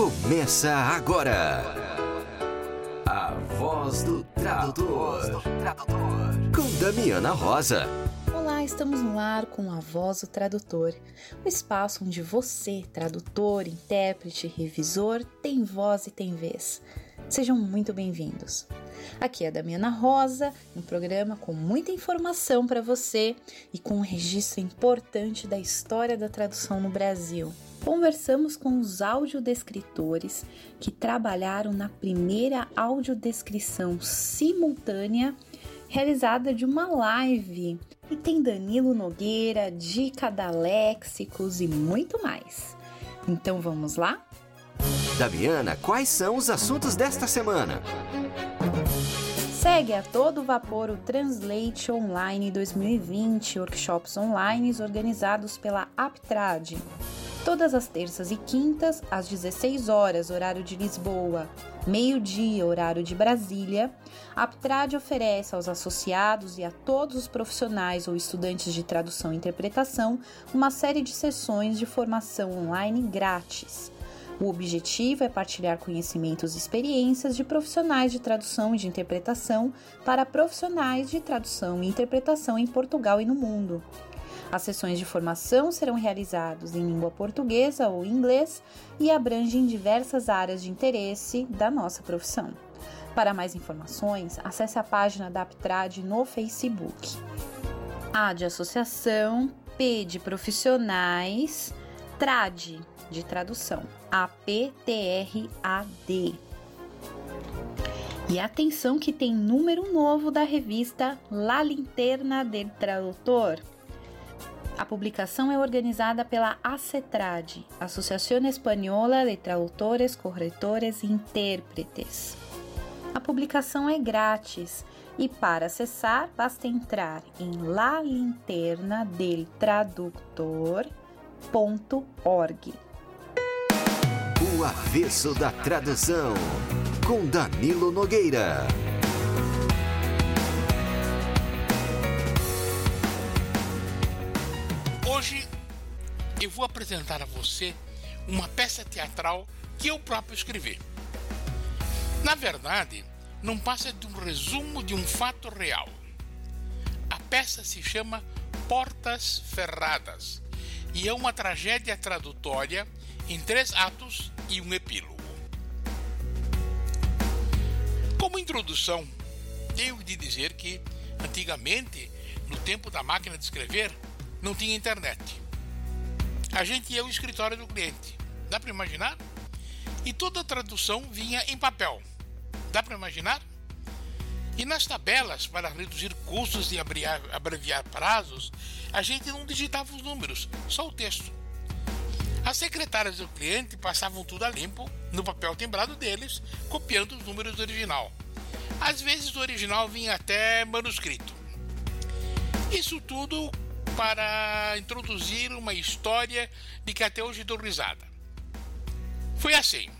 Começa agora. A voz do tradutor. Com Damiana Rosa. Olá, estamos no ar com a Voz do Tradutor, o espaço onde você, tradutor, intérprete, revisor, tem voz e tem vez. Sejam muito bem-vindos. Aqui é a Damiana Rosa, um programa com muita informação para você e com um registro importante da história da tradução no Brasil. Conversamos com os audiodescritores que trabalharam na primeira audiodescrição simultânea realizada de uma live. E tem Danilo Nogueira, dica da léxicos e muito mais. Então vamos lá? Damiana, quais são os assuntos desta semana? Segue a todo vapor o Translate Online 2020, workshops online organizados pela Aptrad. Todas as terças e quintas, às 16 horas, horário de Lisboa, meio-dia, horário de Brasília, a Aptrad oferece aos associados e a todos os profissionais ou estudantes de tradução e interpretação uma série de sessões de formação online grátis. O objetivo é partilhar conhecimentos e experiências de profissionais de tradução e de interpretação para profissionais de tradução e interpretação em Portugal e no mundo. As sessões de formação serão realizadas em língua portuguesa ou inglês e abrangem diversas áreas de interesse da nossa profissão. Para mais informações, acesse a página da Aptrad no Facebook. A de associação, P de profissionais, TRAD de tradução, APTRAD. E atenção que tem número novo da revista La Linterna del Tradutor. A publicação é organizada pela ACETRAD, Associação Espanhola de Tradutores, Corretores e Intérpretes. A publicação é grátis e para acessar basta entrar em lalinternadeltraductor.org. O avesso da tradução com Danilo Nogueira. Eu vou apresentar a você uma peça teatral que eu próprio escrevi. Na verdade, não passa de um resumo de um fato real. A peça se chama Portas Ferradas e é uma tragédia tradutória em três atos e um epílogo. Como introdução, tenho de dizer que, antigamente, no tempo da máquina de escrever, não tinha internet. A gente ia ao escritório do cliente. Dá para imaginar? E toda a tradução vinha em papel. Dá para imaginar? E nas tabelas, para reduzir custos e abreviar, prazos, a gente não digitava os números, só o texto. As secretárias do cliente passavam tudo a limpo no papel timbrado deles, copiando os números do original. Às vezes o original vinha até manuscrito. Isso tudo para introduzir uma história de que até hoje dou risada. Foi assim.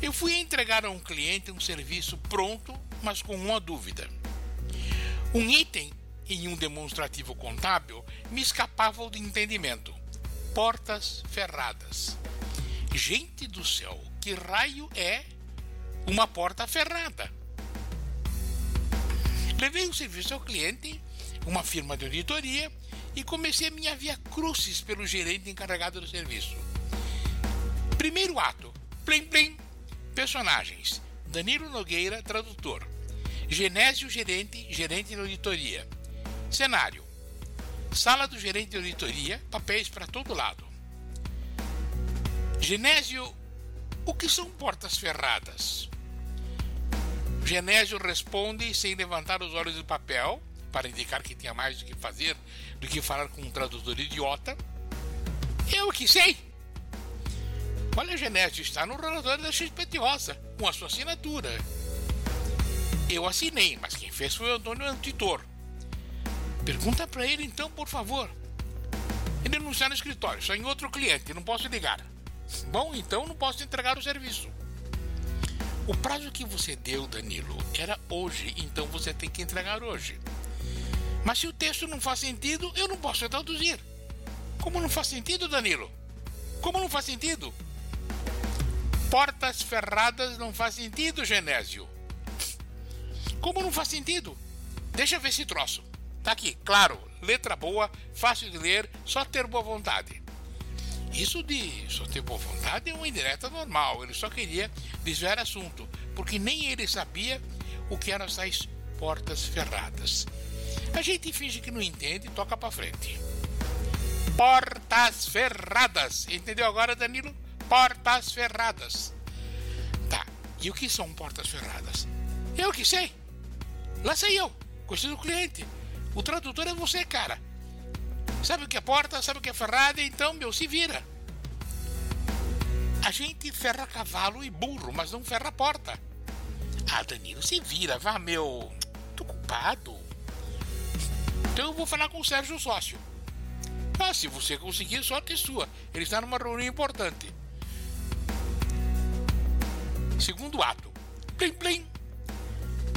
Eu fui entregar a um cliente um serviço pronto, mas com uma dúvida. Um item em um demonstrativo contábil me escapava do entendimento. Portas ferradas. Gente do céu, que raio é uma porta ferrada? Levei o serviço ao cliente, uma firma de auditoria, e comecei a minha via crucis pelo gerente encarregado do serviço. Primeiro ato: plim plim. Personagens: Danilo Nogueira, tradutor. Genésio, gerente, gerente de auditoria. Cenário: Sala do gerente de auditoria, papéis para todo lado. Genésio, o que são portas ferradas? Genésio responde sem levantar os olhos do papel, para indicar que tinha mais do que fazer do que falar com um tradutor idiota. Eu que sei! Olha, Genésio, está no relatório da XPT Rosa, com a sua assinatura. Eu assinei, mas quem fez foi o Antônio Antitor. Pergunta para ele então, por favor. Ele não está no escritório, só em outro cliente, não posso ligar. Bom, então não posso entregar o serviço. O prazo que você deu, Danilo, era hoje, então você tem que entregar hoje. Mas se o texto não faz sentido, eu não posso traduzir. Como não faz sentido, Danilo? Como não faz sentido? Portas ferradas não faz sentido, Genésio. Como não faz sentido? Deixa eu ver esse troço. Tá aqui, claro, letra boa, fácil de ler, só ter boa vontade. Isso de só ter boa vontade é uma indireta normal. Ele só queria desviar assunto, porque nem ele sabia o que eram essas portas ferradas. A gente finge que não entende e toca para frente. Portas ferradas. Entendeu agora, Danilo? Portas ferradas. Tá. E o que são portas ferradas? Eu que sei. Lá sei eu. Gostei do cliente. O tradutor é você, cara. Sabe o que é porta, sabe o que é ferrada, então, meu, se vira. A gente ferra cavalo e burro, mas não ferra porta. Ah, Danilo, se vira, vá, meu. Tô culpado. Então eu vou falar com o Sérgio Sócio. Ah, se você conseguir, sorte sua. Ele está numa reunião importante. Segundo ato. Plim, plim.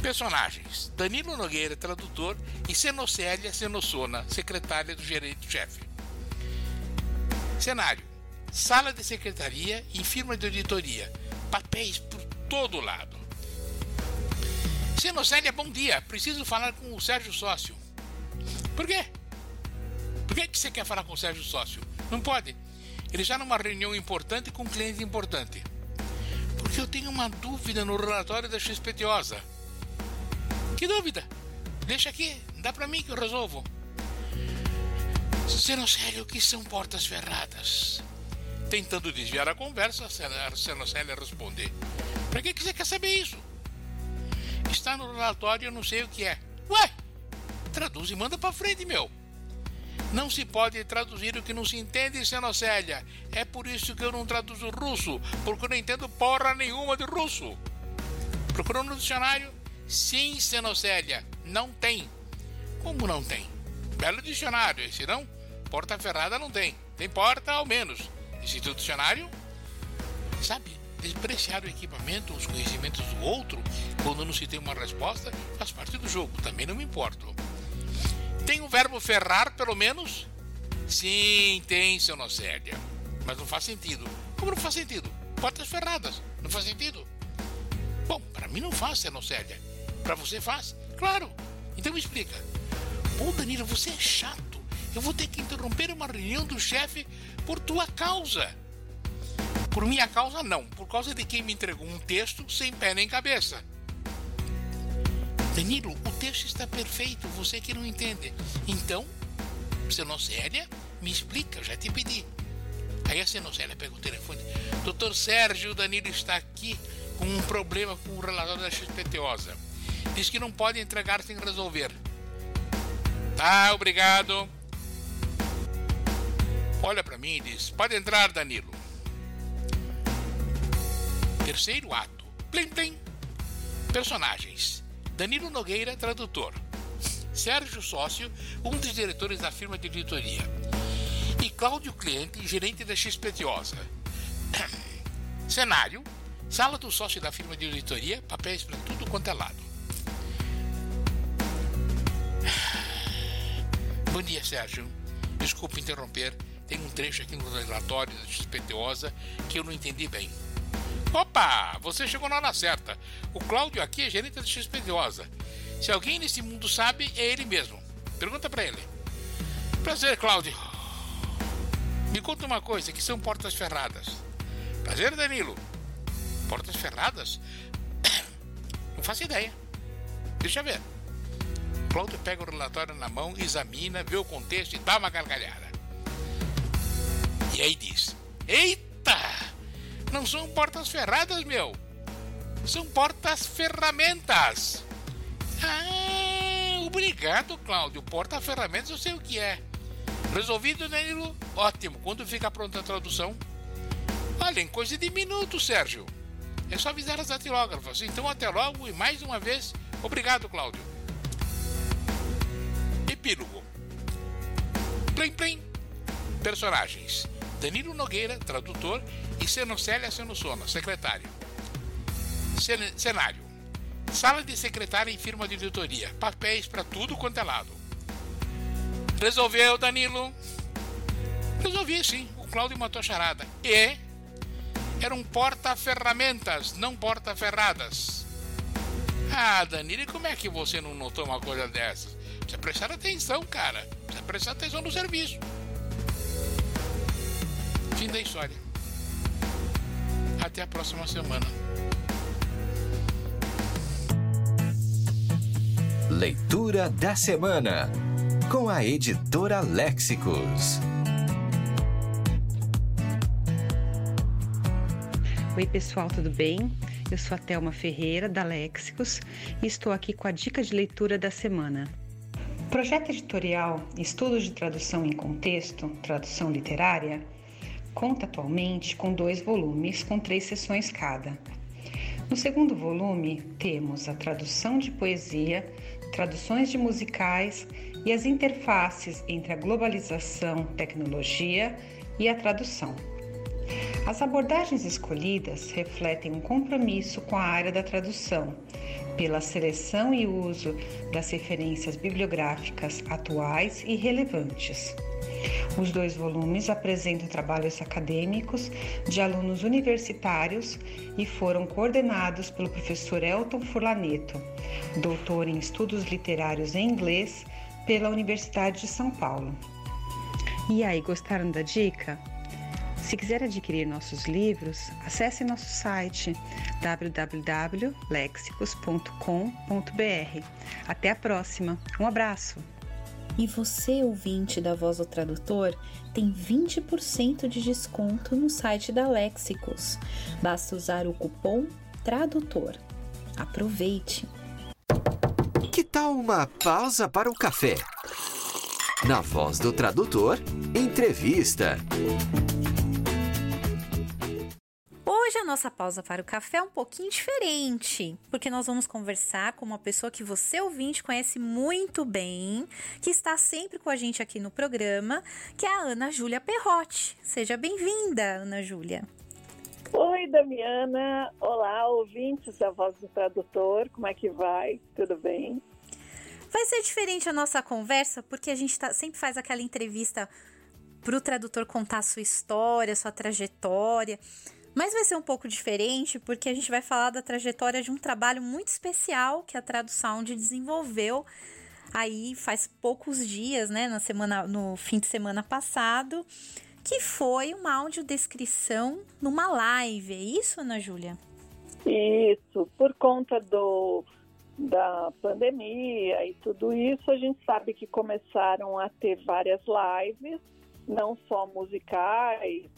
Personagens: Danilo Nogueira, tradutor, e Senocélia Senossona, secretária do gerente-chefe. Cenário: Sala de secretaria e firma de auditoria. Papéis por todo lado. Senocélia, bom dia. Preciso falar com o Sérgio Sócio. Por quê? Por que, que você quer falar com o Sérgio Sócio? Não pode. Ele está numa reunião importante com um cliente importante. Porque eu tenho uma dúvida no relatório da XPTOSA. Que dúvida? Deixa aqui, dá para mim que eu resolvo. Senocélio, o que são portas ferradas? Tentando desviar a conversa, a Senocélia responde: Para que você quer saber isso? Está no relatório, eu não sei o que é. Ué, traduz e manda para frente, meu. Não se pode traduzir o que não se entende, Senocélia. É por isso que eu não traduzo russo, porque eu não entendo porra nenhuma de russo. Procurou no dicionário? Sim, Senocélia, não tem. Como não tem? Belo dicionário esse, não? Porta ferrada não tem. Tem porta ao menos. Existe o dicionário? Sabe, despreciar o equipamento, os conhecimentos do outro, quando não se tem uma resposta, faz parte do jogo. Também não me importo. Tem o verbo ferrar, pelo menos? Sim, tem, Senocélia. Mas não faz sentido. Como não faz sentido? Portas ferradas. Não faz sentido? Bom, para mim não faz, Senocélia. Para você faz? Claro. Então me explica. Pô, Danilo, você é chato. Eu vou ter que interromper uma reunião do chefe por tua causa. Por minha causa, não. Por causa de quem me entregou um texto sem pé nem cabeça. Danilo, o texto está perfeito, você que não entende. Então, Senocélia, me explica, eu já te pedi. Aí a Senocélia pega o telefone. Doutor Sérgio, o Danilo está aqui com um problema com o relatório da XPTOSA. Diz que não pode entregar sem resolver. Tá, obrigado. Olha para mim e diz: Pode entrar, Danilo. Terceiro ato. Plim, plim. Personagens: Danilo Nogueira, tradutor. Sérgio Sócio, um dos diretores da firma de editoria. E Cláudio Cliente, gerente da XPTOSA. Cenário: Sala do sócio da firma de editoria, papéis para tudo quanto é lado. Bom dia, Sérgio. Desculpe interromper, tem um trecho aqui no relatório da XPTOSA que eu não entendi bem. Opa, você chegou na hora certa. O Cláudio aqui é gerente da XPTOSA. Se alguém nesse mundo sabe, é ele mesmo. Pergunta para ele. Prazer, Cláudio. Me conta uma coisa, que são portas ferradas. Prazer, Danilo. Portas ferradas? Não faço ideia. Deixa eu ver. Cláudio pega o relatório na mão, examina, vê o contexto e dá uma gargalhada. E aí diz: Eita! Não são portas ferradas, meu! São portas ferramentas! Ah, obrigado, Cláudio. Porta-ferramentas eu sei o que é. Resolvido, Danilo? Ótimo. Quando fica pronta a tradução? Olha, em coisa de minutos, Sérgio. É só avisar as datilógrafas. Então, até logo e mais uma vez, obrigado, Cláudio. Epílogo. Plim Plim. Personagens: Danilo Nogueira, tradutor, e Senocélia Senossona, secretário. Cen cenário: Sala de secretária em firma de editoria. Papéis para tudo quanto é lado. Resolveu, Danilo? Resolvi sim. O Cláudio matou a charada. E era um porta-ferramentas, não porta-ferradas. Ah, Danilo, como é que você não notou uma coisa dessas? Precisa prestar atenção, cara. Precisa prestar atenção no serviço. Fim da história. Até a próxima semana. Leitura da semana com a editora Léxicos. Oi, pessoal, tudo bem? Eu sou a Thelma Ferreira, da Léxicos, e estou aqui com a dica de leitura da semana. O projeto editorial Estudos de Tradução em Contexto, Tradução Literária, conta atualmente com dois volumes com três sessões cada. No segundo volume, temos a tradução de poesia, traduções de musicais e as interfaces entre a globalização, tecnologia e a tradução. As abordagens escolhidas refletem um compromisso com a área da tradução, pela seleção e uso das referências bibliográficas atuais e relevantes. Os dois volumes apresentam trabalhos acadêmicos de alunos universitários e foram coordenados pelo professor Elton Furlaneto, doutor em estudos literários em inglês pela Universidade de São Paulo. E aí, gostaram da dica? Se quiser adquirir nossos livros, acesse nosso site www.lexicos.com.br. Até a próxima. Um abraço! E você, ouvinte da Voz do Tradutor, tem 20% de desconto no site da Lexicos. Basta usar o cupom TRADUTOR. Aproveite! Que tal uma pausa para o café? Na Voz do Tradutor, entrevista. Hoje a nossa pausa para o café é um pouquinho diferente, porque nós vamos conversar com uma pessoa que você ouvinte conhece muito bem, que está sempre com a gente aqui no programa, que é a Ana Júlia Perrotti. Seja bem-vinda, Ana Júlia. Oi, Damiana. Olá, ouvintes da Voz do Tradutor. Como é que vai? Tudo bem? Vai ser diferente a nossa conversa, porque a gente tá, sempre faz aquela entrevista para o tradutor contar a sua história, sua trajetória. Mas vai ser um pouco diferente porque a gente vai falar da trajetória de um trabalho muito especial que a Tradusound desenvolveu aí faz poucos dias, né, na semana, no fim de semana passado, que foi uma audiodescrição numa live. É isso, Ana Júlia? Isso, por conta do da pandemia e tudo isso, a gente sabe que começaram a ter várias lives, não só musicais,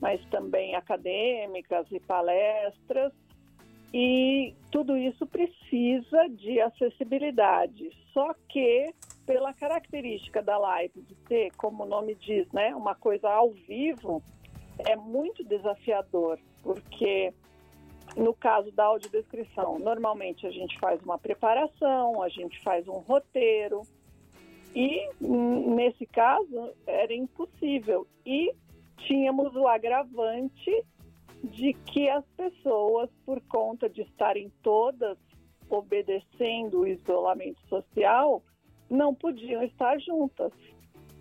mas também acadêmicas e palestras. E tudo isso precisa de acessibilidade. Só que, pela característica da live de ter, como o nome diz, né, uma coisa ao vivo, é muito desafiador, porque no caso da audiodescrição, normalmente a gente faz uma preparação, a gente faz um roteiro, e nesse caso era impossível. E tínhamos o agravante de que as pessoas, por conta de estarem todas obedecendo o isolamento social, não podiam estar juntas.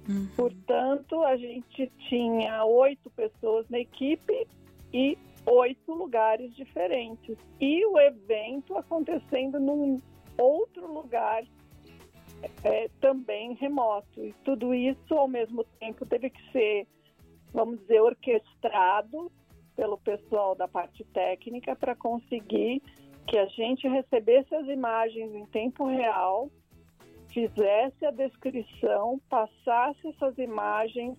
Uhum. Portanto, a gente tinha oito pessoas na equipe e oito lugares diferentes. E o evento acontecendo num outro lugar é, também remoto. E tudo isso, ao mesmo tempo, teve que ser vamos dizer, orquestrado pelo pessoal da parte técnica para conseguir que a gente recebesse as imagens em tempo real, fizesse a descrição, passasse essas imagens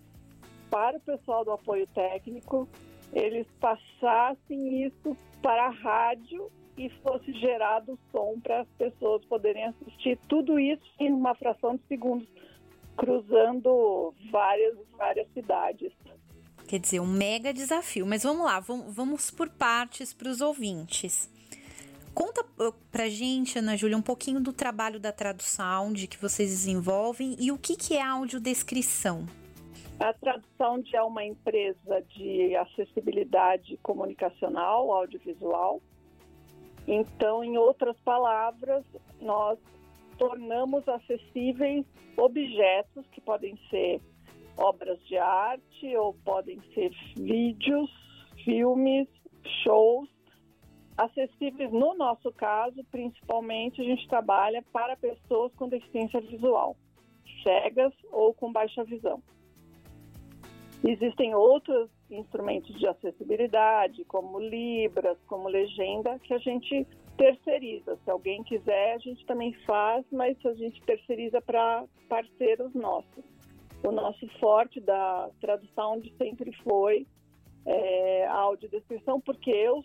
para o pessoal do apoio técnico, eles passassem isso para a rádio e fosse gerado o som para as pessoas poderem assistir tudo isso em uma fração de segundos, cruzando várias, várias cidades. Quer dizer, um mega desafio. Mas vamos lá, vamos por partes para os ouvintes. Conta uh, pra gente, Ana Júlia, um pouquinho do trabalho da tradução de que vocês desenvolvem e o que, que é audiodescrição. A Tradução é uma empresa de acessibilidade comunicacional, audiovisual. Então, em outras palavras, nós tornamos acessíveis objetos que podem ser obras de arte ou podem ser vídeos, filmes, shows acessíveis, no nosso caso, principalmente a gente trabalha para pessoas com deficiência visual, cegas ou com baixa visão. Existem outros instrumentos de acessibilidade, como Libras, como Legenda, que a gente terceiriza. Se alguém quiser, a gente também faz, mas a gente terceiriza para parceiros nossos. O nosso forte da tradução de sempre foi é, a audiodescrição, porque eu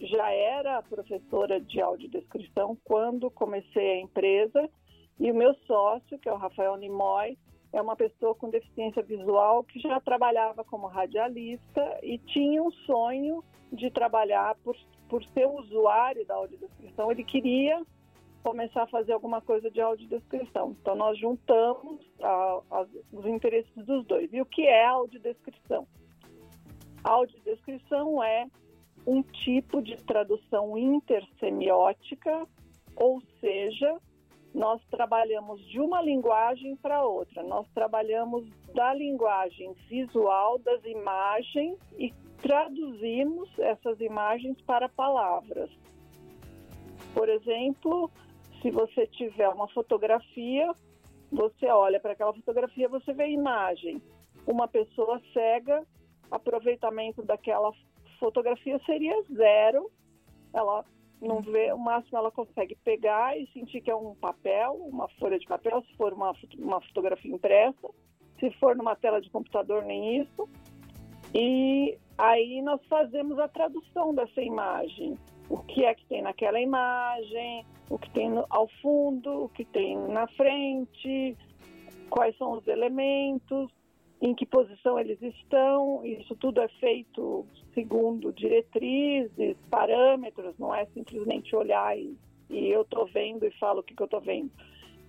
já era professora de audiodescrição quando comecei a empresa e o meu sócio, que é o Rafael Nimoy, é uma pessoa com deficiência visual que já trabalhava como radialista e tinha um sonho de trabalhar por, por ser usuário da audiodescrição. Ele queria começar a fazer alguma coisa de audiodescrição. Então, nós juntamos a, a, os interesses dos dois. E o que é audiodescrição? A audiodescrição é um tipo de tradução intersemiótica, ou seja, nós trabalhamos de uma linguagem para outra. Nós trabalhamos da linguagem visual das imagens e traduzimos essas imagens para palavras. Por exemplo, se você tiver uma fotografia, você olha para aquela fotografia, você vê a imagem. Uma pessoa cega, aproveitamento daquela fotografia seria zero. Ela não vê, o máximo ela consegue pegar e sentir que é um papel, uma folha de papel, se for uma, uma fotografia impressa, se for numa tela de computador, nem isso. E aí nós fazemos a tradução dessa imagem. O que é que tem naquela imagem, o que tem no, ao fundo, o que tem na frente, quais são os elementos, em que posição eles estão. Isso tudo é feito segundo diretrizes, parâmetros, não é simplesmente olhar e, e eu estou vendo e falo o que, que eu estou vendo.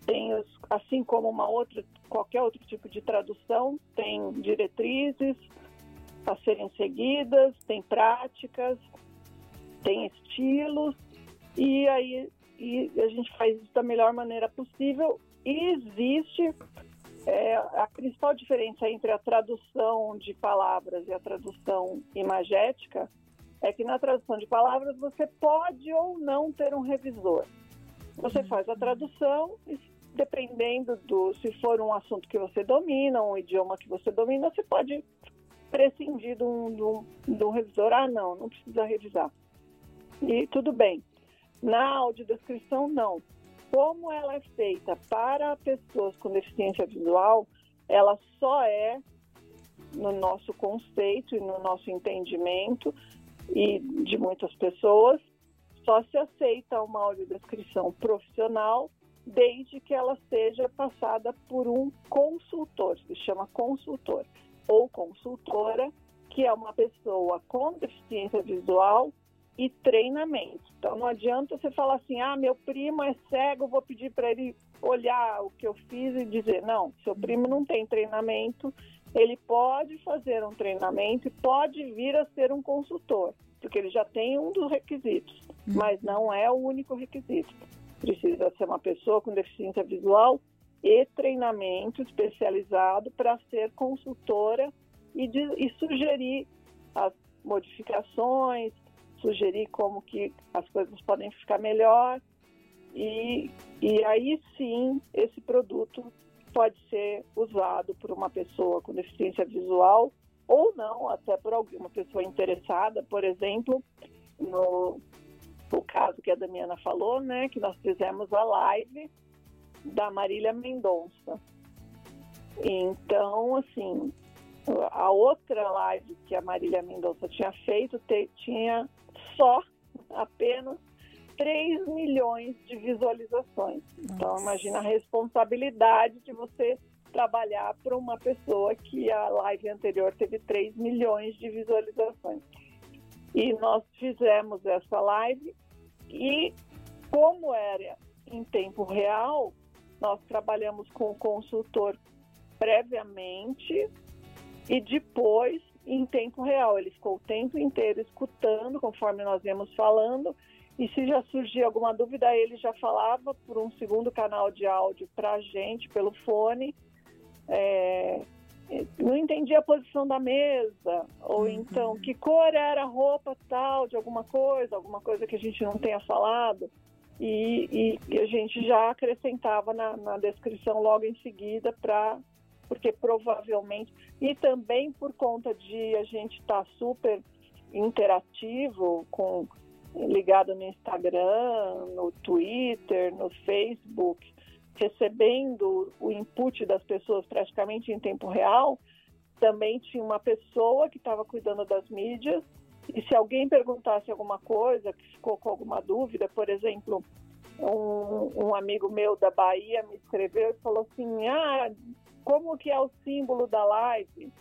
Tem, os, assim como uma outra, qualquer outro tipo de tradução, tem diretrizes a serem seguidas, tem práticas, tem estilos, e aí e a gente faz isso da melhor maneira possível. E existe é, a principal diferença entre a tradução de palavras e a tradução imagética é que na tradução de palavras você pode ou não ter um revisor. Você faz a tradução e dependendo do se for um assunto que você domina, um idioma que você domina, você pode prescindir de um, de um, de um revisor. Ah, não, não precisa revisar. E tudo bem. Na audiodescrição, não como ela é feita para pessoas com deficiência visual, ela só é, no nosso conceito e no nosso entendimento, e de muitas pessoas, só se aceita uma audiodescrição profissional desde que ela seja passada por um consultor, se chama consultor, ou consultora, que é uma pessoa com deficiência visual e treinamento. Então não adianta você falar assim, ah, meu primo é cego, vou pedir para ele olhar o que eu fiz e dizer, não, seu primo não tem treinamento, ele pode fazer um treinamento e pode vir a ser um consultor, porque ele já tem um dos requisitos, uhum. mas não é o único requisito. Precisa ser uma pessoa com deficiência visual e treinamento especializado para ser consultora e, de, e sugerir as modificações, sugerir como que as coisas podem ficar melhor e, e aí sim esse produto pode ser usado por uma pessoa com deficiência visual ou não, até por alguma pessoa interessada, por exemplo, no, no caso que a Damiana falou, né, que nós fizemos a live da Marília Mendonça. Então, assim, a outra live que a Marília Mendonça tinha feito te, tinha só apenas 3 milhões de visualizações. Então, Nossa. Então, imagina a responsabilidade de você trabalhar para uma pessoa que a live anterior teve 3 milhões de visualizações. E nós fizemos essa live e, como era em tempo real, nós trabalhamos com o consultor previamente e depois em tempo real. Ele ficou o tempo inteiro escutando, conforme nós íamos falando, e se já surgia alguma dúvida, ele já falava por um segundo canal de áudio para a gente, pelo fone, é, não entendia a posição da mesa, ou Uhum. então que cor era a roupa tal de alguma coisa, alguma coisa que a gente não tenha falado. E, e- e a gente já acrescentava na, na descrição logo em seguida para porque provavelmente e também por conta de a gente estar super interativo com ligado no Instagram, no Twitter, no Facebook, recebendo o input das pessoas praticamente em tempo real, também tinha uma pessoa que estava cuidando das mídias e se alguém perguntasse alguma coisa, que ficou com alguma dúvida, por exemplo, um, um amigo meu da Bahia me escreveu e falou assim, ah, como que é o símbolo da live?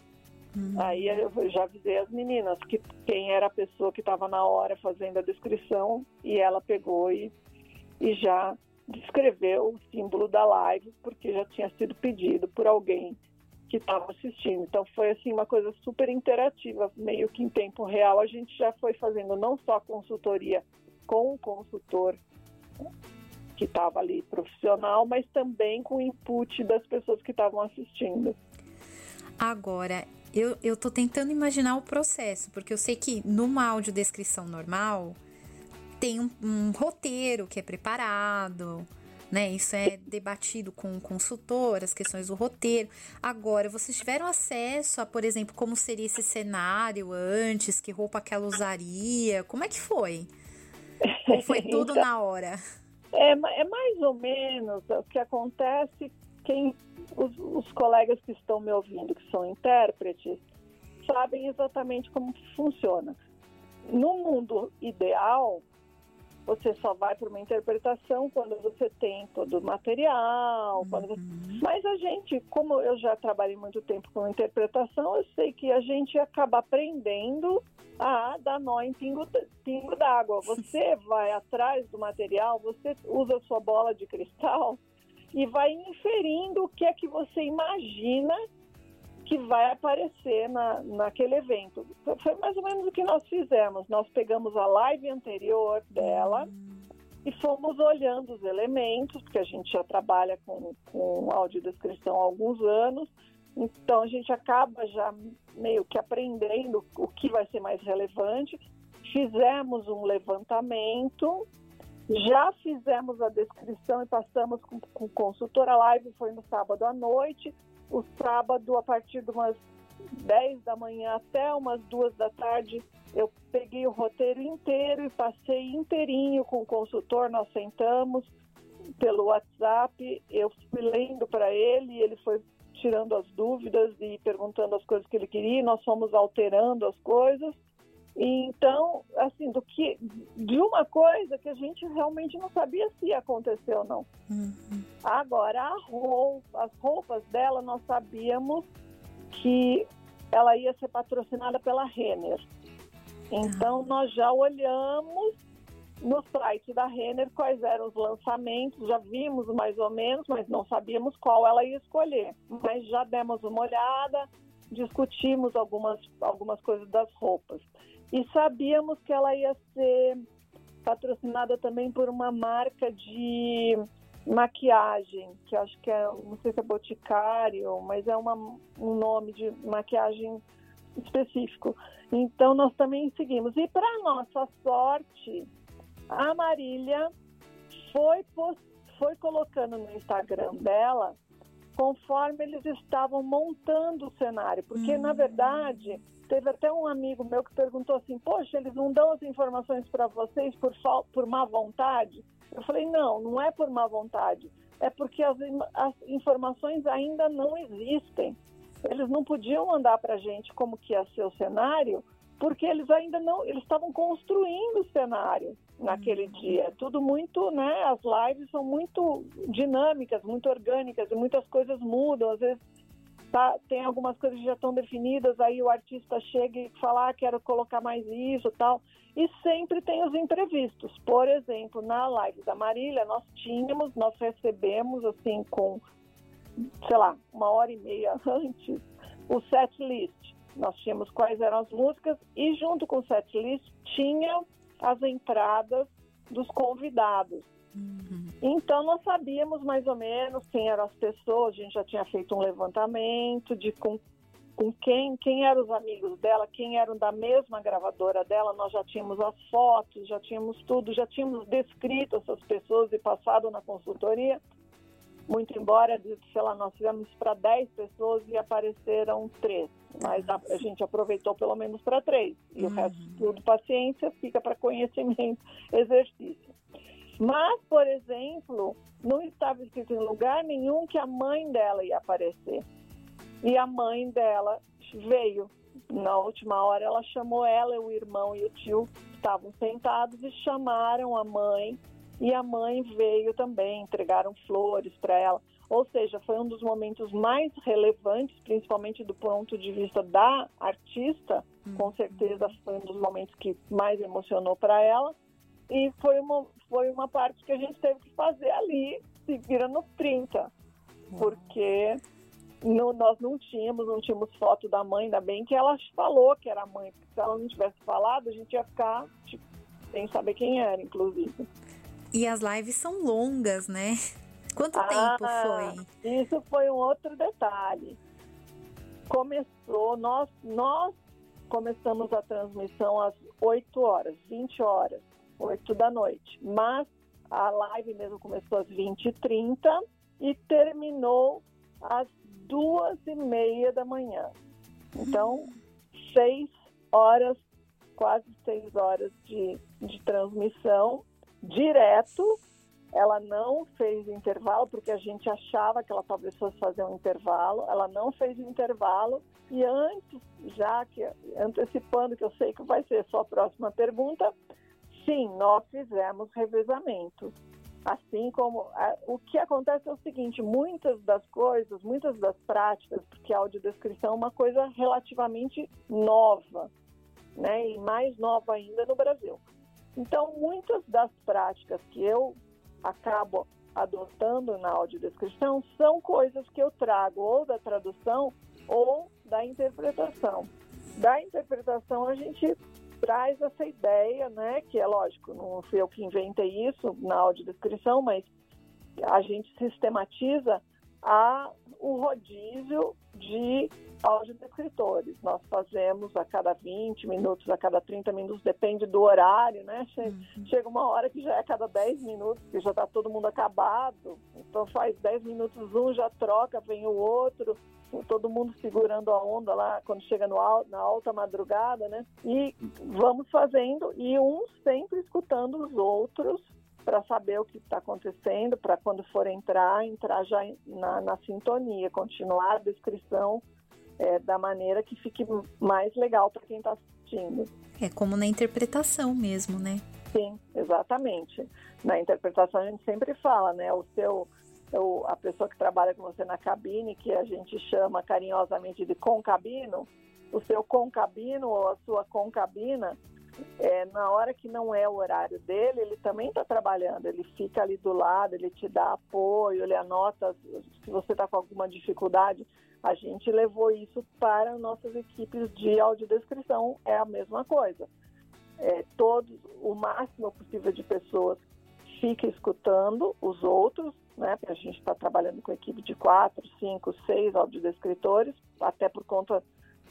Aí eu já avisei as meninas que quem era a pessoa que estava na hora fazendo a descrição e ela pegou e, e já descreveu o símbolo da live porque já tinha sido pedido por alguém que estava assistindo. Então foi assim uma coisa super interativa, meio que em tempo real a gente já foi fazendo não só consultoria com o consultor que estava ali profissional, mas também com o input das pessoas que estavam assistindo. Agora, eu, eu tô tentando imaginar o processo, porque eu sei que numa audiodescrição normal tem um, um roteiro que é preparado, né? Isso é debatido com o consultor, as questões do roteiro. Agora, vocês tiveram acesso a, por exemplo, como seria esse cenário antes, que roupa que ela usaria? Como é que foi? Ou foi tudo Então, na hora? É, é mais ou menos o que acontece. Quem os, os colegas que estão me ouvindo, que são intérpretes, sabem exatamente como funciona. No mundo ideal, você só vai para uma interpretação quando você tem todo o material. quando você- Mas a gente, como eu já trabalhei muito tempo com interpretação, eu sei que a gente acaba aprendendo a dar nó em pingo, pingo d'água. Você vai atrás do material, você usa a sua bola de cristal e vai inferindo o que é que você imagina que vai aparecer na, naquele evento. Foi mais ou menos o que nós fizemos. Nós pegamos a live anterior dela e fomos olhando os elementos, porque a gente já trabalha com, com audiodescrição há alguns anos, então a gente acaba já meio que aprendendo o que vai ser mais relevante. Fizemos um levantamento, já fizemos a descrição e passamos com, com o consultor. A live foi no sábado à noite. O sábado, a partir de umas 10 da manhã até umas 2 da tarde, eu peguei o roteiro inteiro e passei inteirinho com o consultor. Nós sentamos pelo WhatsApp, eu fui lendo para ele, ele foi tirando as dúvidas e perguntando as coisas que ele queria, nós fomos alterando as coisas. E então, assim, do que de uma coisa que a gente realmente não sabia se ia acontecer ou não. Agora, a roupa, as roupas dela, nós sabíamos que ela ia ser patrocinada pela Renner. Então, nós já olhamos no site da Renner quais eram os lançamentos, já vimos mais ou menos, mas não sabíamos qual ela ia escolher. Mas já demos uma olhada, discutimos algumas, algumas coisas das roupas. E sabíamos que ela ia ser patrocinada também por uma marca de maquiagem, que acho que é, não sei se é Boticário, mas é uma, um nome de maquiagem específico. Então nós também seguimos. E para nossa sorte, a Marília foi, foi colocando no Instagram dela conforme eles estavam montando o cenário. Porque, na verdade, teve até um amigo meu que perguntou assim: Poxa, eles não dão as informações para vocês por, por má vontade? Eu falei: Não, não é por má vontade. É porque as, as informações ainda não existem. Eles não podiam mandar para a gente como que ia ser o cenário, porque eles ainda não, eles estavam construindo o cenário naquele dia. É Tudo muito, né? As lives são muito dinâmicas, muito orgânicas e muitas coisas mudam. Às vezes tá, tem algumas coisas que já estão definidas, aí o artista chega e fala, ah, quero colocar mais isso, tal. E sempre tem os imprevistos. Por exemplo, na live da Marília, nós tínhamos, nós recebemos assim com sei lá, uma hora e meia antes, o set list. Nós tínhamos quais eram as músicas e junto com o set list tinha as entradas dos convidados. Então nós sabíamos mais ou menos quem eram as pessoas, a gente já tinha feito um levantamento de com com quem, quem eram os amigos dela, quem eram da mesma gravadora dela, nós já tínhamos as fotos, já tínhamos tudo, já tínhamos descrito essas pessoas e passado na consultoria. Muito embora, sei lá, nós fizemos para 10 pessoas e apareceram três, mas a, a gente aproveitou pelo menos para três. E uhum. o resto tudo paciência, fica para conhecimento, exercício. Mas, por exemplo, não estava escrito em lugar nenhum que a mãe dela ia aparecer. E a mãe dela veio. Na última hora, ela chamou ela, o irmão e o tio estavam sentados e chamaram a mãe. E a mãe veio também, entregaram flores para ela. Ou seja, foi um dos momentos mais relevantes, principalmente do ponto de vista da artista. Com uhum. certeza foi um dos momentos que mais emocionou para ela. E foi uma, foi uma parte que a gente teve que fazer ali, se vira no 30. Porque no, nós não tínhamos, não tínhamos foto da mãe, ainda bem que ela falou que era a mãe, porque se ela não tivesse falado, a gente ia ficar tipo, sem saber quem era, inclusive. E as lives são longas, né? Quanto ah, tempo foi? Isso foi um outro detalhe. Começou, nós, nós começamos a transmissão às 8 horas, 20 horas, 8 da noite. Mas a live mesmo começou às 20 e 30 e terminou às duas e meia da manhã. Então, seis horas, quase seis horas de, de transmissão direto. Ela não fez intervalo, porque a gente achava que ela talvez fosse fazer um intervalo. Ela não fez intervalo. E antes, já que antecipando, que eu sei que vai ser sua próxima pergunta, sim, nós fizemos revezamento. Assim como o que acontece é o seguinte, muitas das coisas, muitas das práticas, porque a audiodescrição é uma coisa relativamente nova, né, e mais nova ainda no Brasil. Então, muitas das práticas que eu acabo adotando na audiodescrição são coisas que eu trago ou da tradução ou da interpretação. Da interpretação a gente traz essa ideia, né, que é lógico, não fui eu que inventei isso na audiodescrição, mas a gente sistematiza a, o rodízio de audiodescritores. Nós fazemos a cada 20 minutos, a cada 30 minutos, depende do horário, né? Chega, uhum. chega uma hora que já é a cada 10 minutos, que já está todo mundo acabado. Então faz 10 minutos um, já troca, vem o outro todo mundo segurando a onda lá quando chega no, na alta madrugada, né? E vamos fazendo e uns sempre escutando os outros para saber o que está acontecendo, para quando for entrar, entrar já na, na sintonia, continuar a descrição é, da maneira que fique mais legal para quem está assistindo. É como na interpretação mesmo, né? Sim, exatamente. Na interpretação a gente sempre fala, né? O seu o, a pessoa que trabalha com você na cabine, que a gente chama carinhosamente de concabino, o seu concabino ou a sua concabina, é, na hora que não é o horário dele, ele também está trabalhando, ele fica ali do lado, ele te dá apoio, ele anota se você está com alguma dificuldade. A gente levou isso para nossas equipes de audiodescrição, é a mesma coisa. É, todos, o máximo possível de pessoas fica escutando os outros, né? Porque a gente está trabalhando com equipe de quatro, cinco, seis audiodescritores, até por conta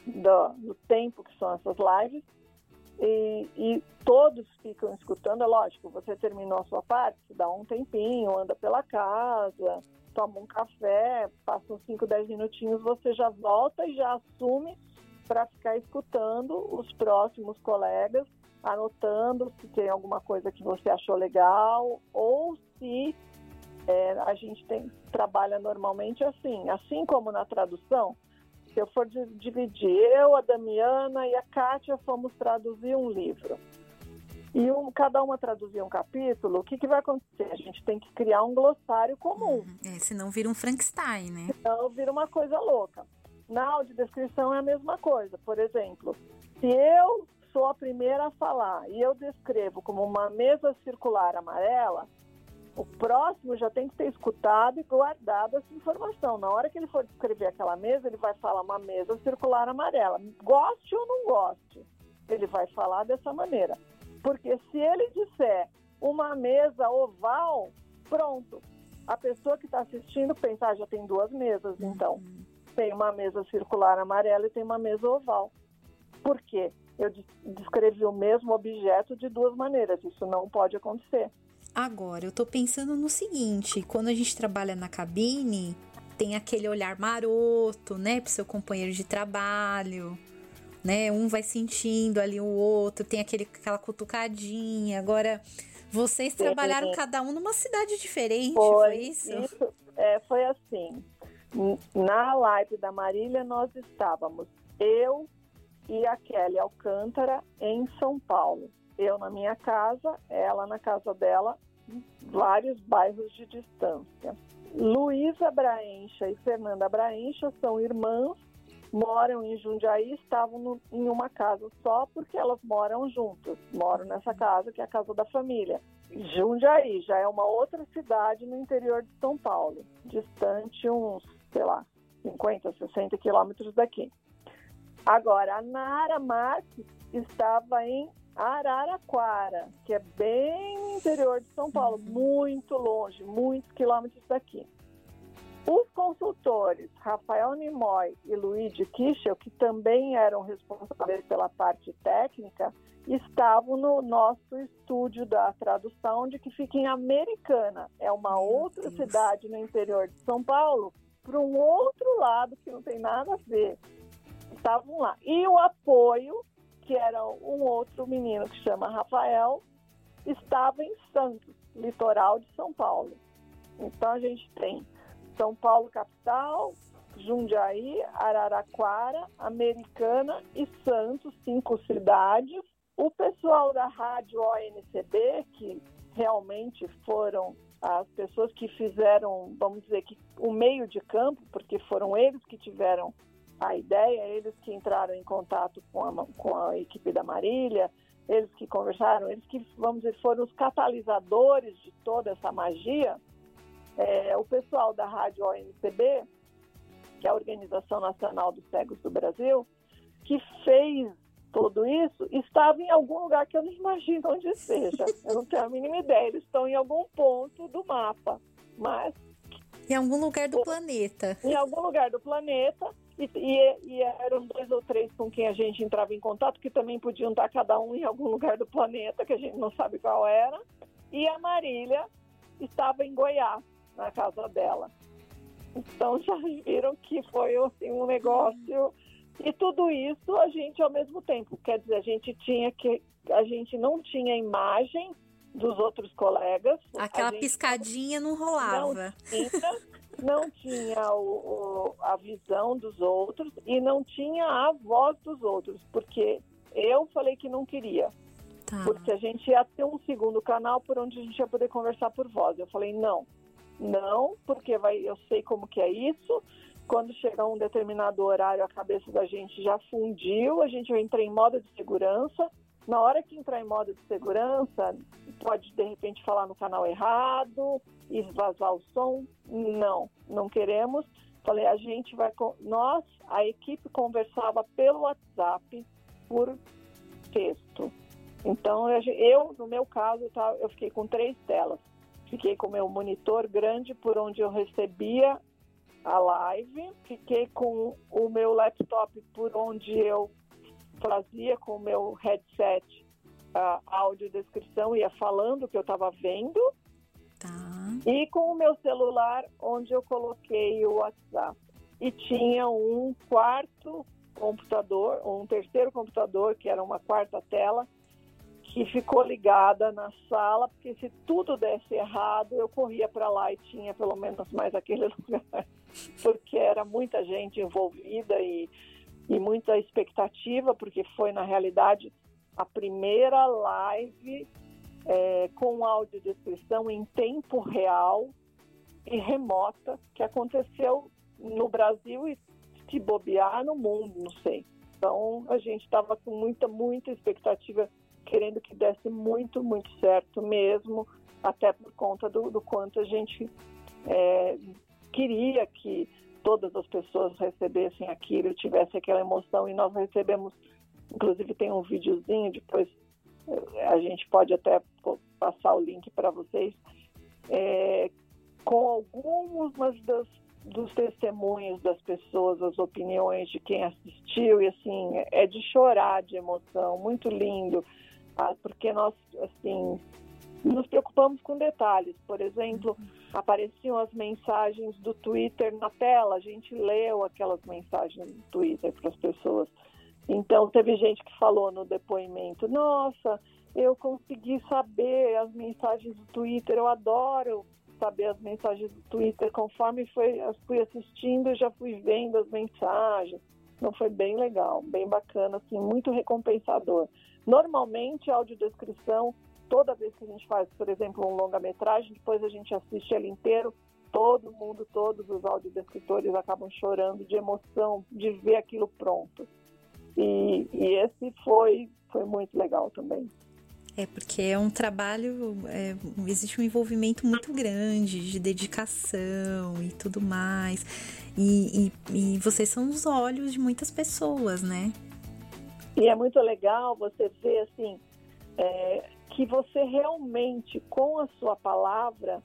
do, do tempo que são essas lives. E, e, todos ficam escutando, é lógico, você terminou a sua parte, dá um tempinho, anda pela casa, toma um café, passa uns 5, 10 minutinhos, você já volta e já assume para ficar escutando os próximos colegas, anotando se tem alguma coisa que você achou legal ou se é, a gente tem, trabalha normalmente assim, assim como na tradução, se eu for dividir, eu, a Damiana e a Kátia fomos traduzir um livro. E um, cada uma traduzir um capítulo, o que, que vai acontecer? A gente tem que criar um glossário comum. Uhum. É, senão vira um Frankenstein, né? Senão vira uma coisa louca. Na audiodescrição é a mesma coisa. Por exemplo, se eu sou a primeira a falar e eu descrevo como uma mesa circular amarela, o próximo já tem que ter escutado e guardado essa informação. Na hora que ele for descrever aquela mesa, ele vai falar uma mesa circular amarela. Goste ou não goste, ele vai falar dessa maneira. Porque se ele disser uma mesa oval, pronto. A pessoa que está assistindo pensa, ah, já tem duas mesas, então. tem uma mesa circular amarela e tem uma mesa oval. Por quê? Eu descrevi o mesmo objeto de duas maneiras. Isso não pode acontecer. Agora, eu tô pensando no seguinte: quando a gente trabalha na cabine, tem aquele olhar maroto, né, pro seu companheiro de trabalho, né? Um vai sentindo ali o outro, tem aquele, aquela cutucadinha. Agora, vocês trabalharam cada um numa cidade diferente, foi, foi isso? isso é, foi assim. Na live da Marília, nós estávamos eu e a Kelly Alcântara em São Paulo. Eu na minha casa, ela na casa dela, vários bairros de distância. Luísa Braencha e Fernanda Braencha são irmãs, moram em Jundiaí, estavam no, em uma casa só porque elas moram juntas, moram nessa casa que é a casa da família. Jundiaí já é uma outra cidade no interior de São Paulo, distante uns, sei lá, 50, 60 quilômetros daqui. Agora, a Nara Marques estava em Araraquara, que é bem no interior de São Paulo, muito longe, muitos quilômetros daqui. Os consultores Rafael Nimoy e Luigi Kischel, que também eram responsáveis pela parte técnica, estavam no nosso estúdio da tradução, de que fica em Americana. É uma outra cidade no interior de São Paulo, para um outro lado que não tem nada a ver. Estavam lá. E o apoio, que era um outro menino que chama Rafael, estava em Santos, litoral de São Paulo. Então a gente tem São Paulo capital, Jundiaí, Araraquara, Americana e Santos, cinco cidades o pessoal da rádio ONCB, que realmente foram as pessoas que fizeram, vamos dizer que o meio de campo, porque foram eles que tiveram a ideia, eles que entraram em contato com a, com a equipe da Marília, eles que conversaram, eles que, vamos dizer, foram os catalisadores de toda essa magia. É, o pessoal da rádio ONCB, que é a Organização Nacional dos Cegos do Brasil, que fez tudo isso estava em algum lugar que eu não imagino onde seja. Eu não tenho a mínima ideia. Eles estão em algum ponto do mapa, mas em algum lugar do planeta. Em algum lugar do planeta. E, e, e, eram dois ou três com quem a gente entrava em contato, que também podiam estar cada um em algum lugar do planeta, que a gente não sabe qual era. E a Marília estava em Goiás, na casa dela. Então já viram que foi assim, um negócio e tudo isso a gente ao mesmo tempo, quer dizer, a gente tinha que a gente não tinha imagem dos outros colegas. Aquela piscadinha não rolava. Não tinha, não tinha o, o, a visão dos outros e não tinha a voz dos outros, porque eu falei que não queria. Tá. Porque a gente ia ter um segundo canal por onde a gente ia poder conversar por voz. Eu falei, não, não, porque vai, eu sei como que é isso, quando chegar um determinado horário, a cabeça da gente já fundiu, a gente vai entrar em modo de segurança. Na hora que entrar em modo de segurança, pode de repente falar no canal errado e vazar o som. Não, não queremos. Falei, a gente vai. Nós, a equipe conversava pelo WhatsApp por texto. Então, eu, no meu caso, eu fiquei com três telas. Fiquei com meu monitor grande por onde eu recebia a live, fiquei com o meu laptop por onde eu fazia com o meu headset a audiodescrição, ia falando o que eu estava vendo. Tá. E com o meu celular, onde eu coloquei o WhatsApp. E tinha um quarto computador, um terceiro computador, que era uma quarta tela, que ficou ligada na sala, porque se tudo desse errado, eu corria para lá e tinha pelo menos mais aquele lugar porque era muita gente envolvida e, e muita expectativa, porque foi, na realidade, a primeira live é, com audiodescrição em tempo real e remota que aconteceu no Brasil e se bobear no mundo, não sei. Então a gente estava com muita, muita expectativa, querendo que desse muito, muito certo mesmo, até por conta do, do quanto a gente é, queria que todas as pessoas recebessem aquilo tivesse aquela emoção e nós recebemos, inclusive tem um videozinho, depois eh, a gente pode até passar o link para vocês, é, com algumas das dos testemunhos das pessoas, as opiniões de quem assistiu, e assim, é de chorar de emoção, muito lindo, ah, porque nós, assim, nos preocupamos com detalhes. Por exemplo, apareciam as mensagens do Twitter na tela, a gente leu aquelas mensagens do Twitter para as pessoas. Então, teve gente que falou no depoimento: Nossa, eu consegui saber as mensagens do Twitter, eu adoro saber as mensagens do Twitter. Conforme foi, fui assistindo, já fui vendo as mensagens. Então, foi bem legal, bem bacana, assim, muito recompensador. Normalmente, a audiodescrição toda vez que a gente faz, por exemplo, um longa-metragem, depois a gente assiste ele inteiro, todo mundo, todos os audiodescritores acabam chorando de emoção de ver aquilo pronto. E, e esse foi, foi muito legal também. É porque é um trabalho, é, existe um envolvimento muito grande de dedicação e tudo mais. E, e, e vocês são os olhos de muitas pessoas, né? E é muito legal você ver assim, é, que você realmente, com a sua palavra,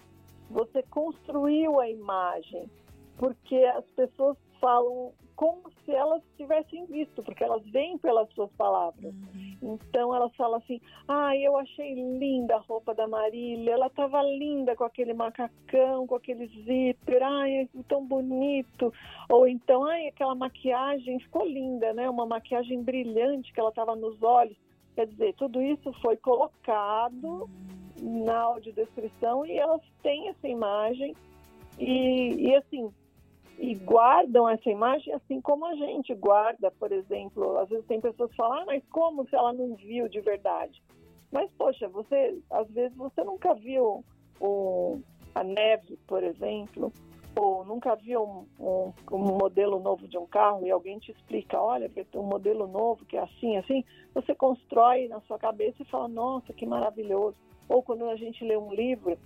você construiu a imagem, porque as pessoas falam como se elas tivessem visto, porque elas veem pelas suas palavras. Uhum. Então elas falam assim: ah, eu achei linda a roupa da Marília, ela estava linda com aquele macacão, com aquele zíper, ai, tão bonito. Ou então, ai, aquela maquiagem ficou linda, né? Uma maquiagem brilhante que ela estava nos olhos. Quer dizer, tudo isso foi colocado na audiodescrição e elas têm essa imagem e, e assim, e guardam essa imagem assim como a gente guarda, por exemplo, às vezes tem pessoas que falam, ah, mas como se ela não viu de verdade? Mas, poxa, você, às vezes você nunca viu o, a neve, por exemplo, ou nunca viu um, um, um, modelo novo de um carro e alguém te explica, olha, tem um modelo novo que é assim, assim, você constrói na sua cabeça e fala, nossa, que maravilhoso. Ou quando a gente lê um livro,